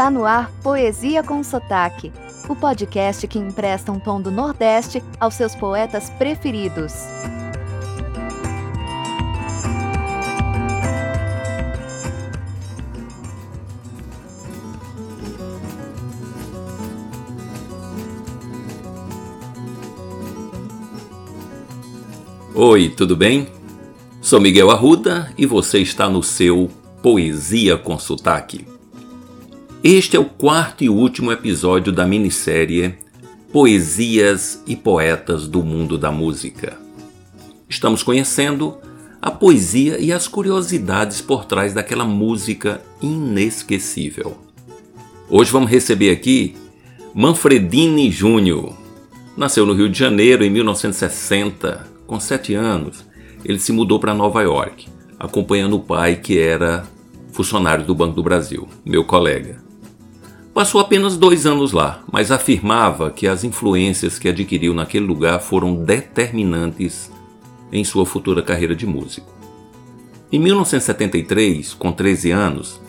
Está no ar Poesia com Sotaque, o podcast que empresta um tom do Nordeste aos seus poetas preferidos. Oi, tudo bem? Sou Miguel Arruda e você está no seu Poesia com Sotaque. Este é o quarto e último episódio da minissérie Poesias e Poetas do Mundo da Música. Estamos conhecendo a poesia e as curiosidades por trás daquela música inesquecível. Hoje vamos receber aqui Manfredini Júnior. Nasceu no Rio de Janeiro em 1960, com sete anos. Ele se mudou para Nova York, acompanhando o pai que era funcionário do Banco do Brasil, meu colega. Passou apenas dois anos lá, mas afirmava que as influências que adquiriu naquele lugar foram determinantes em sua futura carreira de músico. Em 1973, com 13 anos,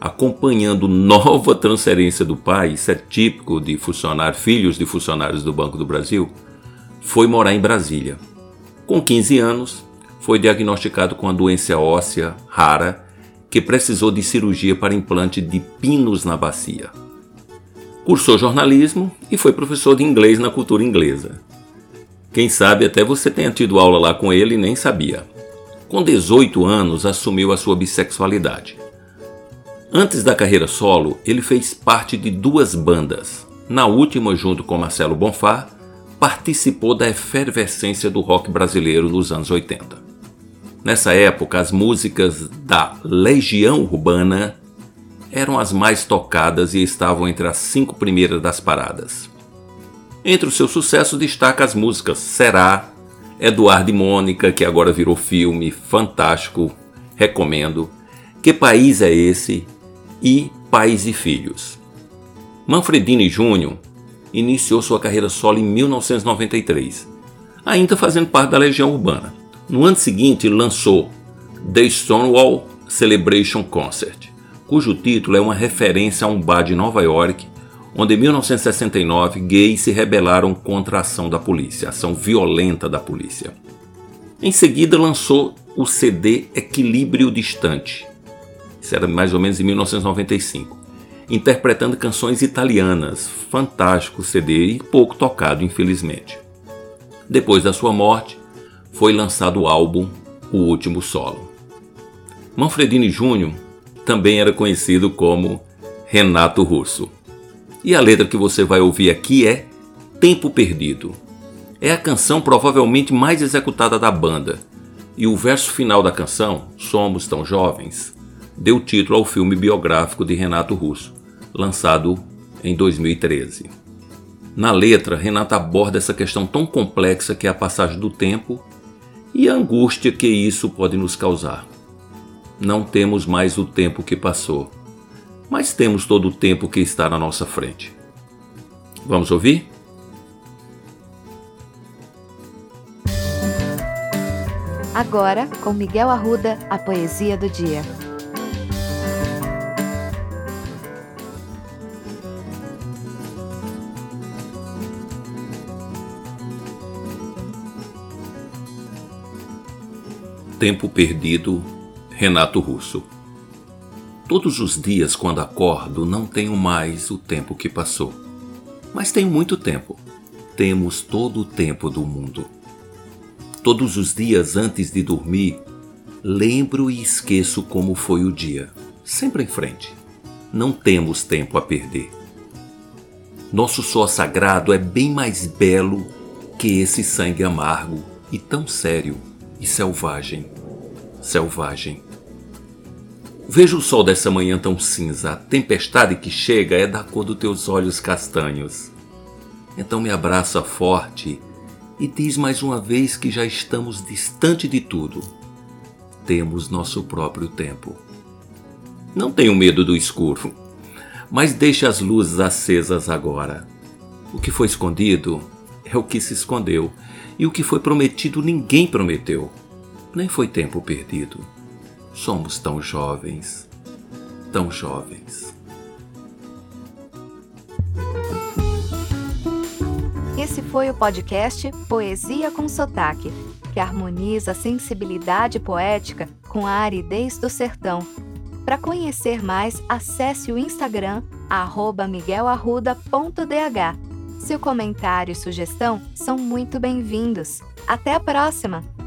acompanhando nova transferência do pai, isso é típico de funcionários, filhos de funcionários do Banco do Brasil, foi morar em Brasília. Com 15 anos, foi diagnosticado com a doença óssea rara que precisou de cirurgia para implante de pinos na bacia. Cursou jornalismo e foi professor de inglês na cultura inglesa. Quem sabe até você tenha tido aula lá com ele e nem sabia. Com 18 anos, assumiu a sua bissexualidade. Antes da carreira solo, ele fez parte de duas bandas. Na última, junto com Marcelo Bonfá, participou da efervescência do rock brasileiro nos anos 80. Nessa época, as músicas da Legião Urbana eram as mais tocadas e estavam entre as cinco primeiras das paradas. Entre os seus sucessos destaca as músicas Será, Eduardo e Mônica, que agora virou filme, fantástico, recomendo, Que País é Esse? e Pais e Filhos. Manfredini Júnior iniciou sua carreira solo em 1993, ainda fazendo parte da Legião Urbana. No ano seguinte, lançou The Stonewall Celebration Concert, cujo título é uma referência a um bar de Nova York, onde em 1969 gays se rebelaram contra a ação da polícia, ação violenta da polícia. Em seguida lançou o CD Equilíbrio Distante, isso era mais ou menos em 1995, interpretando canções italianas, fantástico CD e pouco tocado, infelizmente. Depois da sua morte, foi lançado o álbum O Último Solo. Manfredini Júnior também era conhecido como Renato Russo. E a letra que você vai ouvir aqui é Tempo Perdido. É a canção provavelmente mais executada da banda, e o verso final da canção, Somos Tão Jovens, deu título ao filme biográfico de Renato Russo, lançado em 2013. Na letra, Renato aborda essa questão tão complexa que é a passagem do tempo e a angústia que isso pode nos causar não temos mais o tempo que passou, mas temos todo o tempo que está na nossa frente. Vamos ouvir? Agora, com Miguel Arruda, a poesia do dia. Tempo perdido Renato Russo. Todos os dias, quando acordo, não tenho mais o tempo que passou. Mas tenho muito tempo. Temos todo o tempo do mundo. Todos os dias antes de dormir, lembro e esqueço como foi o dia. Sempre em frente. Não temos tempo a perder. Nosso sol sagrado é bem mais belo que esse sangue amargo e tão sério e selvagem selvagem. Vejo o sol dessa manhã tão cinza, a tempestade que chega é da cor dos teus olhos castanhos. Então me abraça forte e diz mais uma vez que já estamos distante de tudo. Temos nosso próprio tempo. Não tenho medo do escuro, mas deixe as luzes acesas agora. O que foi escondido é o que se escondeu, e o que foi prometido ninguém prometeu nem foi tempo perdido. Somos tão jovens, tão jovens. Esse foi o podcast Poesia com Sotaque, que harmoniza a sensibilidade poética com a aridez do sertão. Para conhecer mais, acesse o Instagram miguelarruda.dh. Seu comentário e sugestão são muito bem-vindos. Até a próxima!